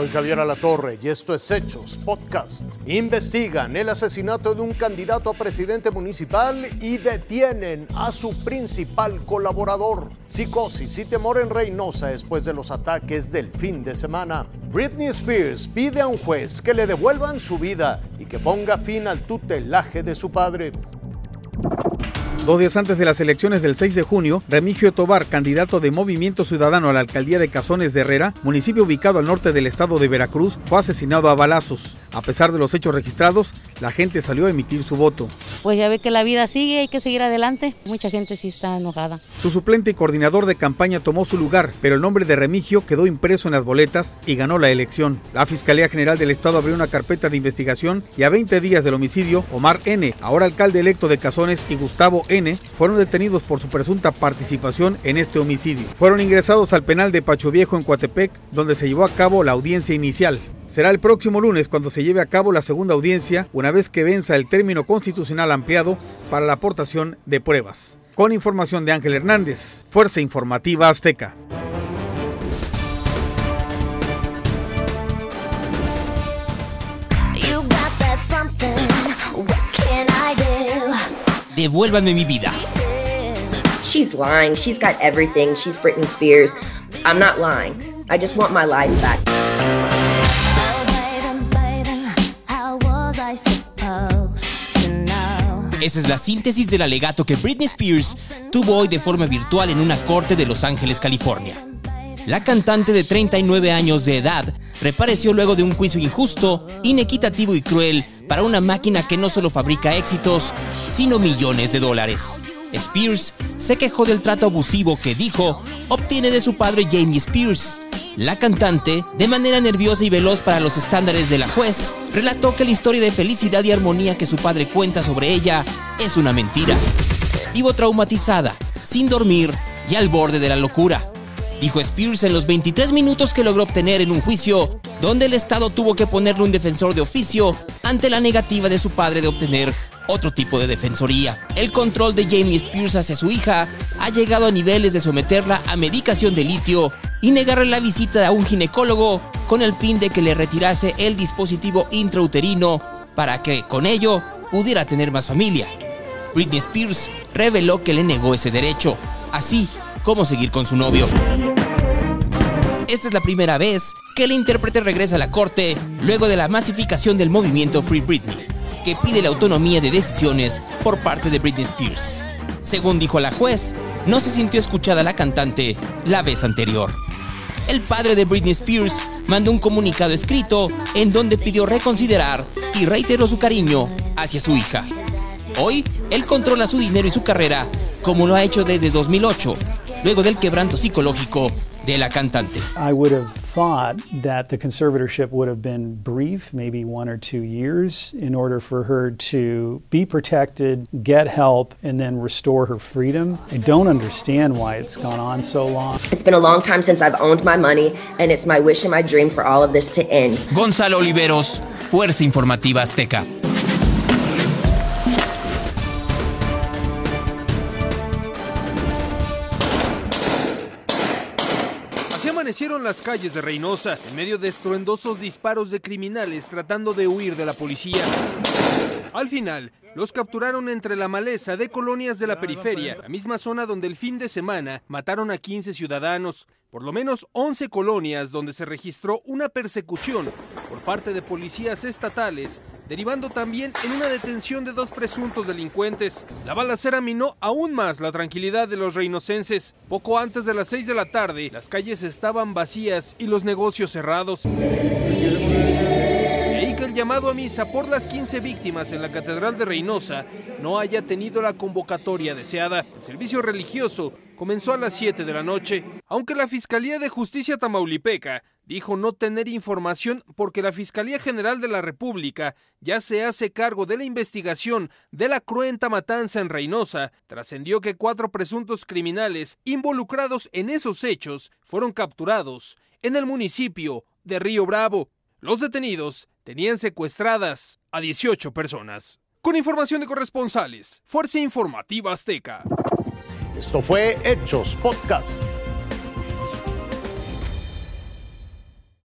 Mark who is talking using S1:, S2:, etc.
S1: Soy Javier Alatorre y esto es Hechos Podcast. Investigan el asesinato de un candidato a presidente municipal y detienen a su principal colaborador. Psicosis y temor en Reynosa después de los ataques del fin de semana. Britney Spears pide a un juez que le devuelvan su vida y que ponga fin al tutelaje de su padre.
S2: Dos días antes de las elecciones del 6 de junio, Remigio Tobar, candidato de Movimiento Ciudadano a la alcaldía de Cazones de Herrera, municipio ubicado al norte del estado de Veracruz, fue asesinado a balazos. A pesar de los hechos registrados, la gente salió a emitir su voto.
S3: Pues ya ve que la vida sigue, hay que seguir adelante. Mucha gente sí está enojada.
S2: Su suplente y coordinador de campaña tomó su lugar, pero el nombre de Remigio quedó impreso en las boletas y ganó la elección. La Fiscalía General del Estado abrió una carpeta de investigación y a 20 días del homicidio, Omar N., ahora alcalde electo de Cazones, y Gustavo N., fueron detenidos por su presunta participación en este homicidio. Fueron ingresados al penal de Pacho Viejo en Coatepec, donde se llevó a cabo la audiencia inicial. Será el próximo lunes cuando se lleve a cabo la segunda audiencia, una vez que venza el término constitucional ampliado para la aportación de pruebas. Con información de Ángel Hernández, Fuerza Informativa Azteca.
S4: Devuélvanme mi vida.
S5: She's lying. She's got everything. She's Britney Spears. I'm not lying. I just want my life back.
S4: Esa es la síntesis del alegato que Britney Spears tuvo hoy de forma virtual en una corte de Los Ángeles, California. La cantante de 39 años de edad repareció luego de un juicio injusto, inequitativo y cruel para una máquina que no solo fabrica éxitos, sino millones de dólares. Spears se quejó del trato abusivo que dijo obtiene de su padre Jamie Spears. La cantante, de manera nerviosa y veloz para los estándares de la juez, relató que la historia de felicidad y armonía que su padre cuenta sobre ella es una mentira. Vivo traumatizada, sin dormir y al borde de la locura, dijo Spears en los 23 minutos que logró obtener en un juicio donde el Estado tuvo que ponerle un defensor de oficio ante la negativa de su padre de obtener otro tipo de defensoría. El control de Jamie Spears hacia su hija ha llegado a niveles de someterla a medicación de litio y negarle la visita a un ginecólogo con el fin de que le retirase el dispositivo intrauterino para que con ello pudiera tener más familia. Britney Spears reveló que le negó ese derecho, así como seguir con su novio. Esta es la primera vez que el intérprete regresa a la corte luego de la masificación del movimiento Free Britney, que pide la autonomía de decisiones por parte de Britney Spears. Según dijo la juez, no se sintió escuchada la cantante la vez anterior el padre de Britney Spears mandó un comunicado escrito en donde pidió reconsiderar y reiteró su cariño hacia su hija. Hoy, él controla su dinero y su carrera como lo ha hecho desde 2008, luego del quebranto psicológico de la cantante.
S6: I would have thought that the conservatorship would have been brief, maybe one or two years, in order for her to be protected, get help, and then restore her freedom. I don't understand why it's gone on so long.
S5: It's been a long time since I've owned my money, and it's my wish and my dream for all of this to end.
S4: Gonzalo Oliveros, Fuerza Informativa Azteca.
S7: Amanecieron las calles de Reynosa en medio de estruendosos disparos de criminales tratando de huir de la policía. Al final, los capturaron entre la maleza de colonias de la periferia, la misma zona donde el fin de semana mataron a 15 ciudadanos, por lo menos 11 colonias donde se registró una persecución por parte de policías estatales, derivando también en una detención de dos presuntos delincuentes. La balacera minó aún más la tranquilidad de los reinocenses. Poco antes de las 6 de la tarde, las calles estaban vacías y los negocios cerrados llamado a misa por las 15 víctimas en la Catedral de Reynosa no haya tenido la convocatoria deseada. El servicio religioso comenzó a las 7 de la noche, aunque la Fiscalía de Justicia Tamaulipeca dijo no tener información porque la Fiscalía General de la República ya se hace cargo de la investigación de la cruenta matanza en Reynosa, trascendió que cuatro presuntos criminales involucrados en esos hechos fueron capturados en el municipio de Río Bravo. Los detenidos tenían secuestradas a 18 personas. Con información de corresponsales, Fuerza Informativa Azteca.
S1: Esto fue Hechos Podcast.